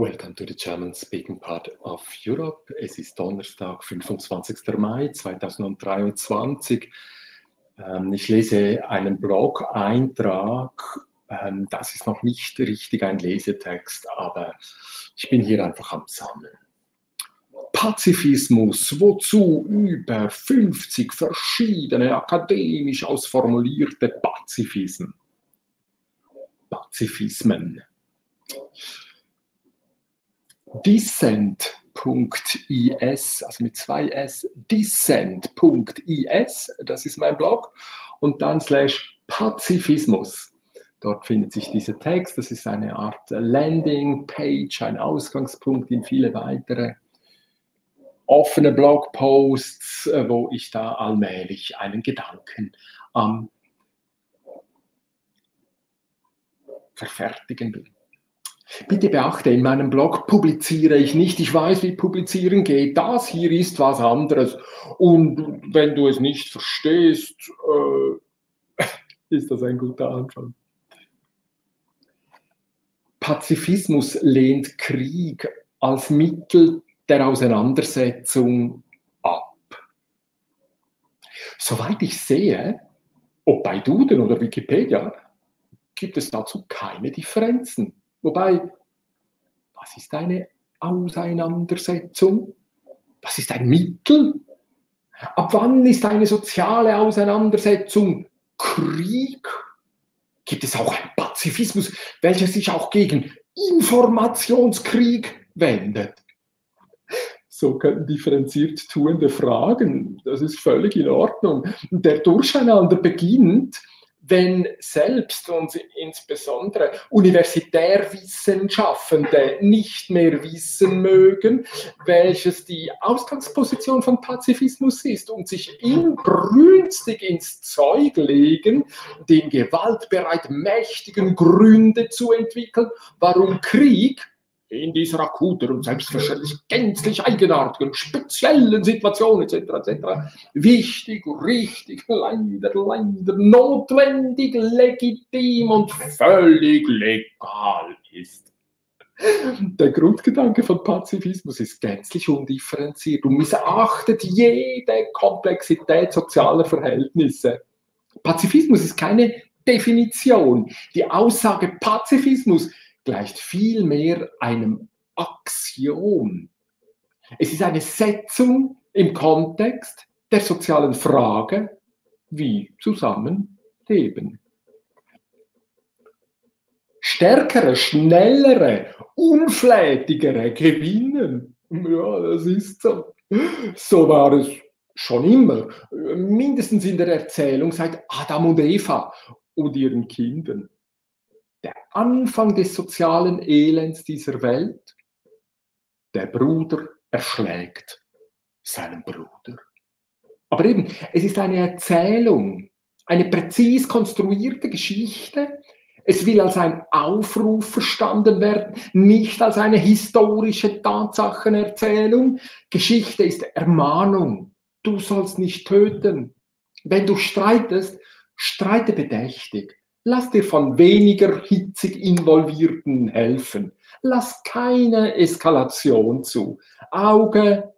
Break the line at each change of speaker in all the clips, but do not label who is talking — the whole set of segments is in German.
Welcome to the German speaking part of Europe. Es ist Donnerstag, 25. Mai 2023. Ähm, ich lese einen Blog-Eintrag. Ähm, das ist noch nicht richtig ein Lesetext, aber ich bin hier einfach am Sammeln. Pazifismus, wozu über 50 verschiedene akademisch ausformulierte Pazifismen. Pazifismen. Dissent.is, also mit zwei S, Dissent.is, das ist mein Blog, und dann slash Pazifismus. Dort findet sich dieser Text, das ist eine Art Landing-Page, ein Ausgangspunkt in viele weitere offene Blogposts, wo ich da allmählich einen Gedanken am verfertigen will. Bitte beachte, in meinem Blog publiziere ich nicht, ich weiß, wie publizieren geht. Das hier ist was anderes. Und wenn du es nicht verstehst, äh, ist das ein guter Anfang. Pazifismus lehnt Krieg als Mittel der Auseinandersetzung ab. Soweit ich sehe, ob bei Duden oder Wikipedia, gibt es dazu keine Differenzen. Wobei, was ist eine Auseinandersetzung? Was ist ein Mittel? Ab wann ist eine soziale Auseinandersetzung Krieg? Gibt es auch einen Pazifismus, welcher sich auch gegen Informationskrieg wendet? So können differenziert tuende Fragen. Das ist völlig in Ordnung. Der Durcheinander beginnt, wenn selbst und insbesondere Universitärwissenschaftende nicht mehr wissen mögen, welches die Ausgangsposition von Pazifismus ist und sich inbrünstig ins Zeug legen, den gewaltbereit mächtigen Gründe zu entwickeln, warum Krieg in dieser akuten und selbstverständlich gänzlich eigenartigen, speziellen Situation etc. etc. wichtig, richtig, leider, leider notwendig, legitim und völlig legal ist. Der Grundgedanke von Pazifismus ist gänzlich undifferenziert und missachtet jede Komplexität sozialer Verhältnisse. Pazifismus ist keine Definition. Die Aussage Pazifismus gleicht vielmehr einem Axiom. Es ist eine Setzung im Kontext der sozialen Frage, wie zusammenleben. Stärkere, schnellere, unflätigere gewinnen. Ja, das ist so. So war es schon immer, mindestens in der Erzählung seit Adam und Eva und ihren Kindern der Anfang des sozialen Elends dieser Welt, der Bruder erschlägt seinen Bruder. Aber eben, es ist eine Erzählung, eine präzis konstruierte Geschichte. Es will als ein Aufruf verstanden werden, nicht als eine historische Tatsachenerzählung. Geschichte ist Ermahnung. Du sollst nicht töten. Wenn du streitest, streite bedächtig. Lass dir von weniger hitzig Involvierten helfen. Lass keine Eskalation zu. Auge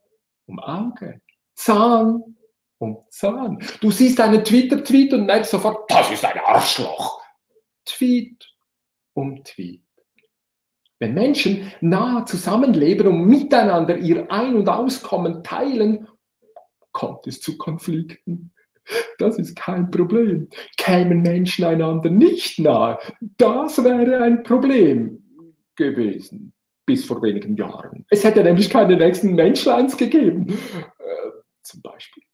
um Auge. Zahn um Zahn. Du siehst einen Twitter-Tweet und merkst sofort, das ist ein Arschloch. Tweet um Tweet. Wenn Menschen nah zusammenleben und miteinander ihr Ein- und Auskommen teilen, kommt es zu Konflikten. Das ist kein Problem. Kämen Menschen einander nicht nahe, das wäre ein Problem gewesen bis vor wenigen Jahren. Es hätte nämlich keine nächsten Menschleins gegeben, äh, zum Beispiel.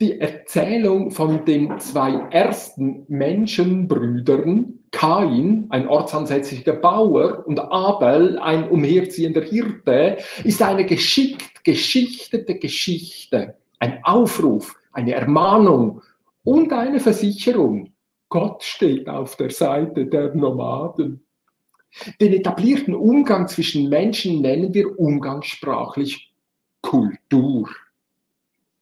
Die Erzählung von den zwei ersten Menschenbrüdern, Kain, ein ortsansässiger Bauer, und Abel, ein umherziehender Hirte, ist eine geschickt geschichtete Geschichte, ein Aufruf eine Ermahnung und eine Versicherung. Gott steht auf der Seite der Nomaden. Den etablierten Umgang zwischen Menschen nennen wir umgangssprachlich Kultur.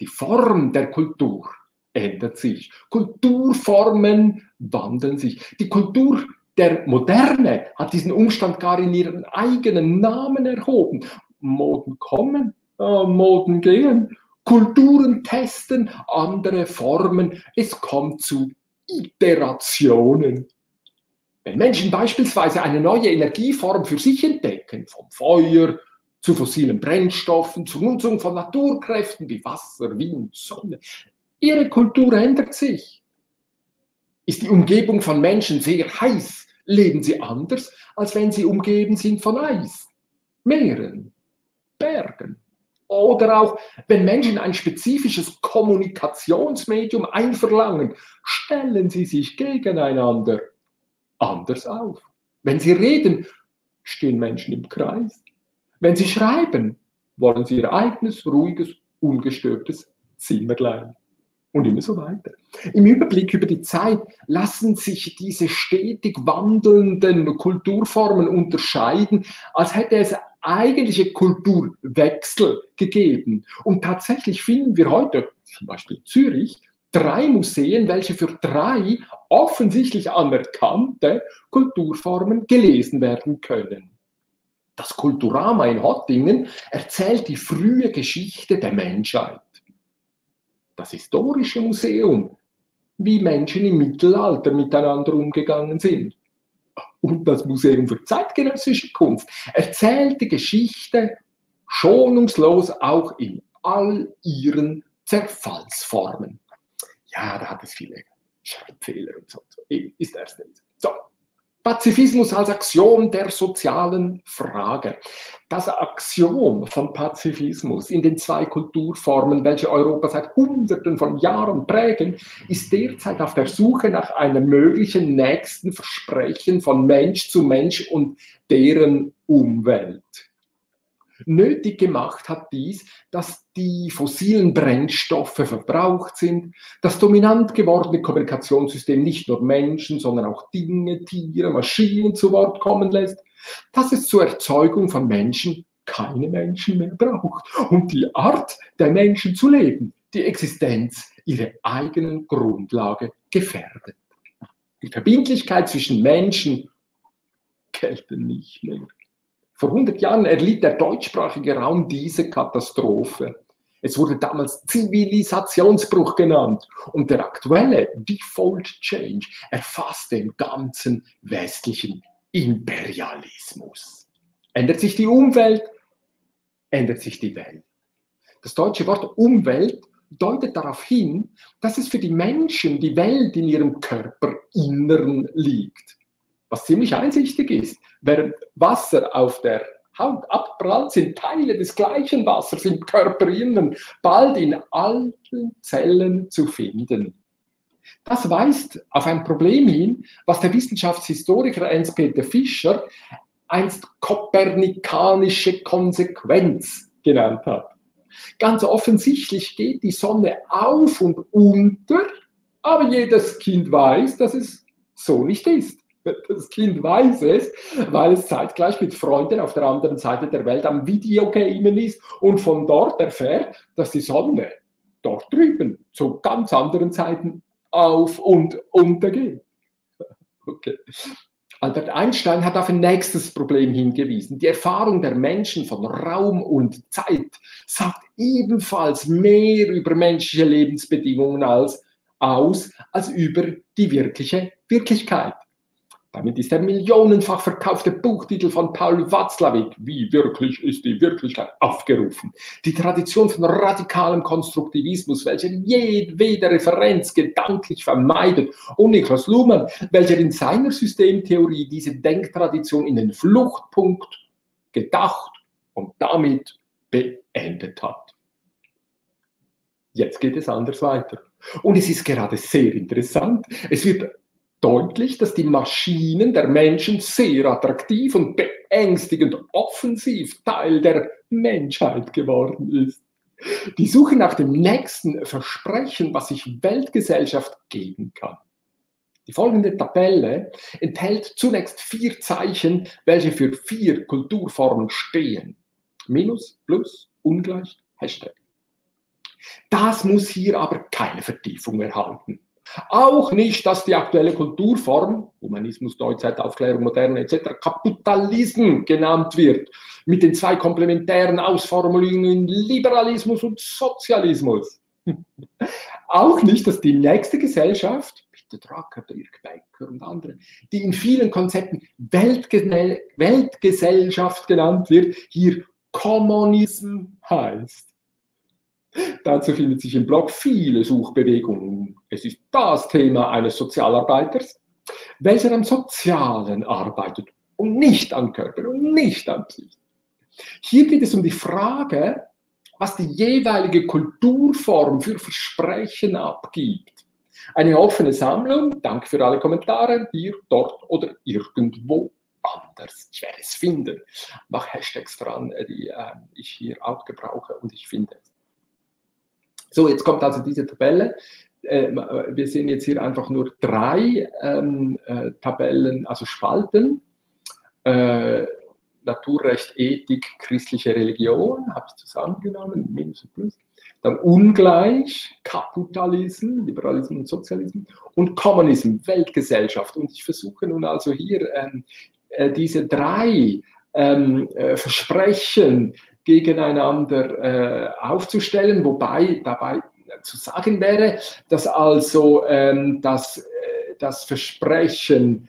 Die Form der Kultur ändert sich. Kulturformen wandeln sich. Die Kultur der Moderne hat diesen Umstand gar in ihren eigenen Namen erhoben. Moden kommen, äh, Moden gehen, Kulturen testen, andere Formen. Es kommt zu Iterationen. Wenn Menschen beispielsweise eine neue Energieform für sich entdecken, vom Feuer zu fossilen Brennstoffen, zur Nutzung von Naturkräften wie Wasser, Wind, Sonne, ihre Kultur ändert sich. Ist die Umgebung von Menschen sehr heiß, leben sie anders, als wenn sie umgeben sind von Eis, Meeren, Bergen. Oder auch, wenn Menschen ein spezifisches Kommunikationsmedium einverlangen, stellen sie sich gegeneinander anders auf. Wenn sie reden, stehen Menschen im Kreis. Wenn sie schreiben, wollen sie ihr eigenes, ruhiges, ungestörtes Zimmerlein. Und immer so weiter. Im Überblick über die Zeit lassen sich diese stetig wandelnden Kulturformen unterscheiden, als hätte es eigentliche Kulturwechsel gegeben. Und tatsächlich finden wir heute, zum Beispiel Zürich, drei Museen, welche für drei offensichtlich anerkannte Kulturformen gelesen werden können. Das Kulturama in Hottingen erzählt die frühe Geschichte der Menschheit. Das Historische Museum, wie Menschen im Mittelalter miteinander umgegangen sind und das Museum für zeitgenössische Kunst erzählt die Geschichte schonungslos auch in all ihren Zerfallsformen. Ja, da hat es viele Schreibfehler und so. Ist erst nicht. So, Pazifismus als Axiom der sozialen Frage. Das Axiom von Pazifismus in den zwei Kulturformen, welche Europa seit Hunderten von Jahren prägen, ist derzeit auf der Suche nach einem möglichen nächsten Versprechen von Mensch zu Mensch und deren Umwelt. Nötig gemacht hat dies, dass die fossilen Brennstoffe verbraucht sind, das dominant gewordene Kommunikationssystem nicht nur Menschen, sondern auch Dinge, Tiere, Maschinen zu Wort kommen lässt, dass es zur Erzeugung von Menschen keine Menschen mehr braucht und die Art der Menschen zu leben, die Existenz ihre eigenen Grundlage gefährdet. Die Verbindlichkeit zwischen Menschen gelten nicht mehr. Vor 100 Jahren erlitt der deutschsprachige Raum diese Katastrophe. Es wurde damals Zivilisationsbruch genannt und der aktuelle Default Change erfasst den ganzen westlichen Imperialismus. Ändert sich die Umwelt, ändert sich die Welt. Das deutsche Wort Umwelt deutet darauf hin, dass es für die Menschen die Welt in ihrem Körperinneren liegt was ziemlich einsichtig ist. Während Wasser auf der Haut abprallt, sind Teile des gleichen Wassers im Körperinnen bald in allen Zellen zu finden. Das weist auf ein Problem hin, was der Wissenschaftshistoriker Hans-Peter Fischer einst kopernikanische Konsequenz genannt hat. Ganz offensichtlich geht die Sonne auf und unter, aber jedes Kind weiß, dass es so nicht ist. Das Kind weiß es, weil es zeitgleich mit Freunden auf der anderen Seite der Welt am Videogamen ist und von dort erfährt, dass die Sonne dort drüben zu ganz anderen Zeiten auf und untergeht. Okay. Albert Einstein hat auf ein nächstes Problem hingewiesen. Die Erfahrung der Menschen von Raum und Zeit sagt ebenfalls mehr über menschliche Lebensbedingungen als, aus als über die wirkliche Wirklichkeit. Damit ist der millionenfach verkaufte Buchtitel von Paul Watzlawick, Wie wirklich ist die Wirklichkeit, aufgerufen. Die Tradition von radikalem Konstruktivismus, welche jedwede Referenz gedanklich vermeidet, und Niklas Luhmann, welcher in seiner Systemtheorie diese Denktradition in den Fluchtpunkt gedacht und damit beendet hat. Jetzt geht es anders weiter. Und es ist gerade sehr interessant. Es wird deutlich, dass die Maschinen der Menschen sehr attraktiv und beängstigend offensiv Teil der Menschheit geworden ist. Die Suche nach dem nächsten Versprechen, was sich Weltgesellschaft geben kann. Die folgende Tabelle enthält zunächst vier Zeichen, welche für vier Kulturformen stehen. Minus, Plus, Ungleich, Hashtag. Das muss hier aber keine Vertiefung erhalten. Auch nicht, dass die aktuelle Kulturform, Humanismus, Neuzeit, Aufklärung, Moderne etc., Kapitalismus genannt wird, mit den zwei komplementären Ausformulierungen Liberalismus und Sozialismus. Auch nicht, dass die nächste Gesellschaft, Peter Drucker, Dirk Becker und andere, die in vielen Konzepten Weltge Weltgesellschaft genannt wird, hier Kommunismus heißt. Dazu findet sich im Blog viele Suchbewegungen. Es ist das Thema eines Sozialarbeiters, welcher am Sozialen arbeitet und nicht an Körper und nicht an Psyche. Hier geht es um die Frage, was die jeweilige Kulturform für Versprechen abgibt. Eine offene Sammlung, danke für alle Kommentare, hier, dort oder irgendwo anders. Ich werde es finden. Mach Hashtags dran, die äh, ich hier auch gebrauche und ich finde es. So, jetzt kommt also diese Tabelle. Äh, wir sehen jetzt hier einfach nur drei ähm, äh, Tabellen, also Spalten. Äh, Naturrecht, Ethik, christliche Religion, habe ich zusammengenommen, Minus und Plus. Dann Ungleich, Kapitalismus, Liberalismus und Sozialismus und Kommunismus, Weltgesellschaft. Und ich versuche nun also hier ähm, äh, diese drei ähm, äh, Versprechen gegeneinander äh, aufzustellen, wobei dabei zu sagen wäre, dass also ähm, das, äh, das Versprechen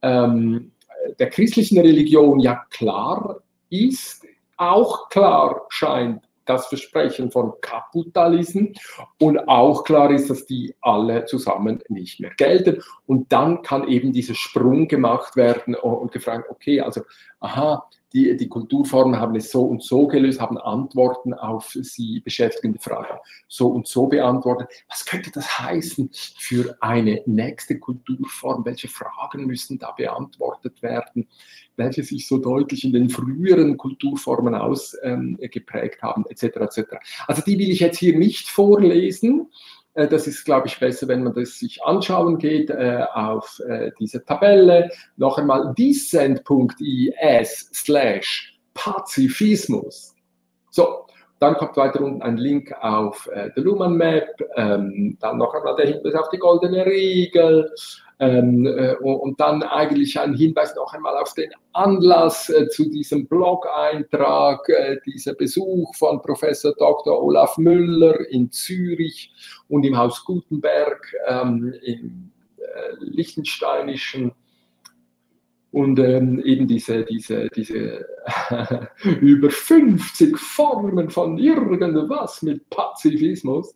ähm, der christlichen Religion ja klar ist, auch klar scheint das Versprechen von Kapitalismus und auch klar ist, dass die alle zusammen nicht mehr gelten. Und dann kann eben dieser Sprung gemacht werden und gefragt, okay, also, aha, die, die Kulturformen haben es so und so gelöst, haben Antworten auf sie beschäftigende Fragen so und so beantwortet. Was könnte das heißen für eine nächste Kulturform? Welche Fragen müssen da beantwortet werden, welche sich so deutlich in den früheren Kulturformen ausgeprägt ähm, haben, etc. etc. Also die will ich jetzt hier nicht vorlesen. Äh, das ist, glaube ich, besser, wenn man das sich anschauen geht äh, auf äh, diese Tabelle. Noch einmal decent.is slash Pazifismus. So, dann kommt weiter unten ein Link auf äh, The Luhmann Map, ähm, dann noch einmal der Hinweis auf die goldene Regel, ähm, äh, und dann eigentlich ein Hinweis noch einmal auf den Anlass äh, zu diesem Blog-Eintrag, äh, dieser Besuch von Professor Dr. Olaf Müller in Zürich und im Haus Gutenberg ähm, im äh, Liechtensteinischen und ähm, eben diese, diese, diese über 50 Formen von irgendwas mit Pazifismus.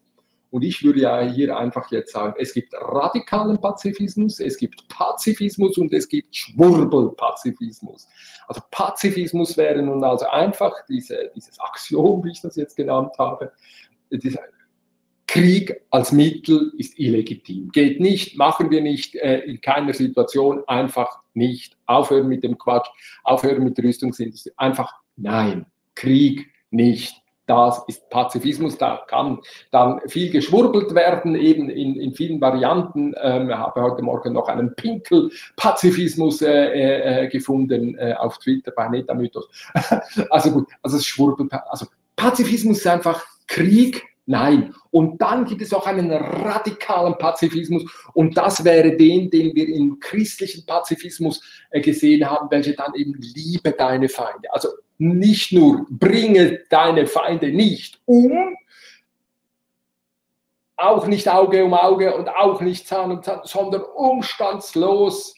Und ich würde ja hier einfach jetzt sagen, es gibt radikalen Pazifismus, es gibt Pazifismus und es gibt Schwurbelpazifismus. Also Pazifismus wäre nun also einfach diese, dieses Axiom, wie ich das jetzt genannt habe. Krieg als Mittel ist illegitim. Geht nicht, machen wir nicht, äh, in keiner Situation, einfach nicht. Aufhören mit dem Quatsch, aufhören mit der Rüstungsindustrie. Einfach nein, Krieg nicht das ist Pazifismus, da kann dann viel geschwurbelt werden, eben in, in vielen Varianten. Ähm, ich habe heute Morgen noch einen Pinkel-Pazifismus äh, äh, äh gefunden äh, auf Twitter bei Netamythos. also gut, also es schwurbelt, also Pazifismus ist einfach Krieg, Nein. Und dann gibt es auch einen radikalen Pazifismus. Und das wäre den, den wir im christlichen Pazifismus äh, gesehen haben, welche dann eben liebe deine Feinde. Also nicht nur bringe deine Feinde nicht um, auch nicht Auge um Auge und auch nicht Zahn um Zahn, sondern umstandslos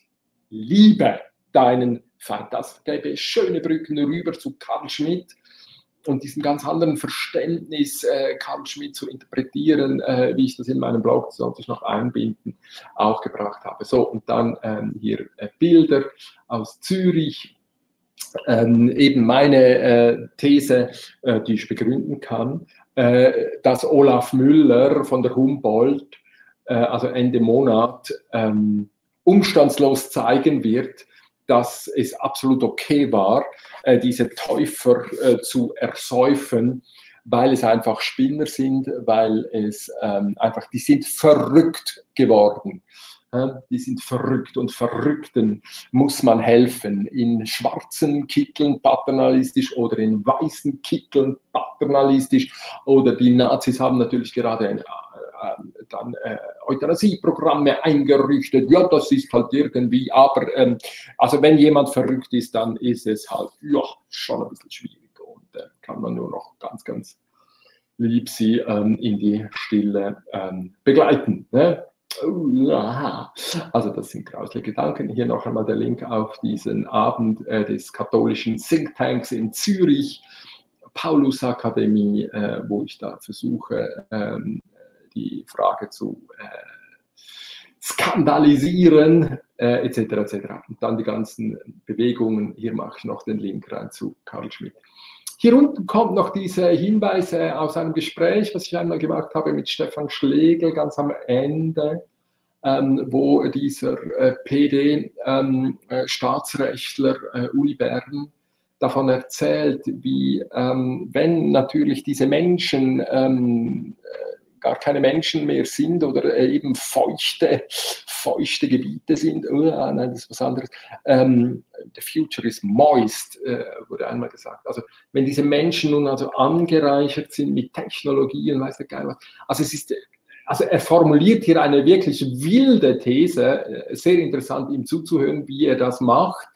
liebe deinen Feind. Das gäbe schöne Brücken rüber zu Karl Schmidt und diesem ganz anderen Verständnis äh, Karl Schmidt zu interpretieren, äh, wie ich das in meinem Blog, das sollte ich noch einbinden, auch gebracht habe. So, und dann ähm, hier äh, Bilder aus Zürich, ähm, eben meine äh, These, äh, die ich begründen kann, äh, dass Olaf Müller von der Humboldt, also Ende Monat, ähm, umstandslos zeigen wird, dass es absolut okay war, äh, diese Täufer äh, zu ersäufen, weil es einfach Spinner sind, weil es ähm, einfach, die sind verrückt geworden die sind verrückt und Verrückten muss man helfen. In schwarzen Kitteln paternalistisch oder in weißen Kitteln paternalistisch. Oder die Nazis haben natürlich gerade ein, äh, dann äh, Euthanasieprogramme eingerichtet. Ja, das ist halt irgendwie, aber ähm, also wenn jemand verrückt ist, dann ist es halt ja, schon ein bisschen schwierig und äh, kann man nur noch ganz, ganz lieb sie ähm, in die Stille ähm, begleiten. Ne? Also das sind grausliche Gedanken. Hier noch einmal der Link auf diesen Abend äh, des katholischen Thinktanks in Zürich, Paulus Akademie, äh, wo ich da versuche, ähm, die Frage zu äh, skandalisieren, etc. Äh, etc. Und dann die ganzen Bewegungen. Hier mache ich noch den Link rein zu Karl Schmidt. Hier unten kommt noch dieser Hinweis äh, aus einem Gespräch, was ich einmal gemacht habe mit Stefan Schlegel ganz am Ende, ähm, wo dieser äh, PD-Staatsrechtler ähm, äh, Uli Bern davon erzählt, wie ähm, wenn natürlich diese Menschen ähm, gar keine Menschen mehr sind oder äh, eben feuchte, feuchte Gebiete sind. Oh, nein, das ist was anderes. Ähm, the future is moist, äh, wurde einmal gesagt. Also wenn diese Menschen nun also angereichert sind mit Technologien, weiß der Geil was. Also es ist also er formuliert hier eine wirklich wilde These, äh, sehr interessant ihm zuzuhören, wie er das macht.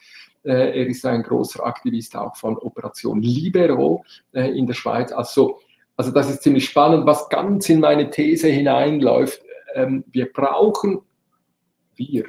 Äh, er ist ein großer Aktivist auch von Operation Libero in der Schweiz. Also also das ist ziemlich spannend, was ganz in meine These hineinläuft. Ähm, wir brauchen, wir,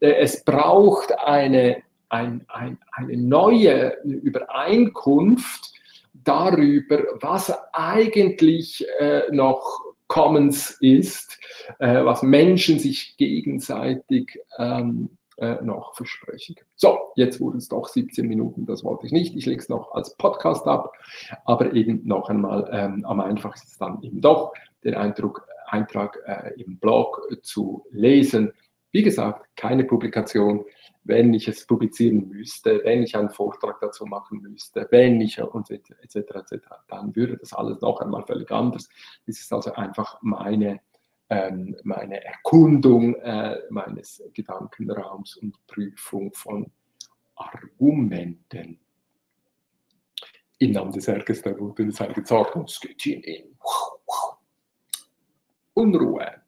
äh, es braucht eine, ein, ein, eine neue Übereinkunft darüber, was eigentlich äh, noch Commons ist, äh, was Menschen sich gegenseitig ähm, äh, noch versprechen. So, jetzt wurden es doch 17 Minuten, das wollte ich nicht. Ich lege es noch als Podcast ab, aber eben noch einmal ähm, am einfachsten ist dann eben doch den Eindruck, Eintrag äh, im Blog zu lesen. Wie gesagt, keine Publikation. Wenn ich es publizieren müsste, wenn ich einen Vortrag dazu machen müsste, wenn ich und etc. etc., dann würde das alles noch einmal völlig anders. Es ist also einfach meine ähm, meine Erkundung äh, meines Gedankenraums und Prüfung von Argumenten. Im Namen des Herrges der Mutter des Heiligen Zorns geht in Unruhe.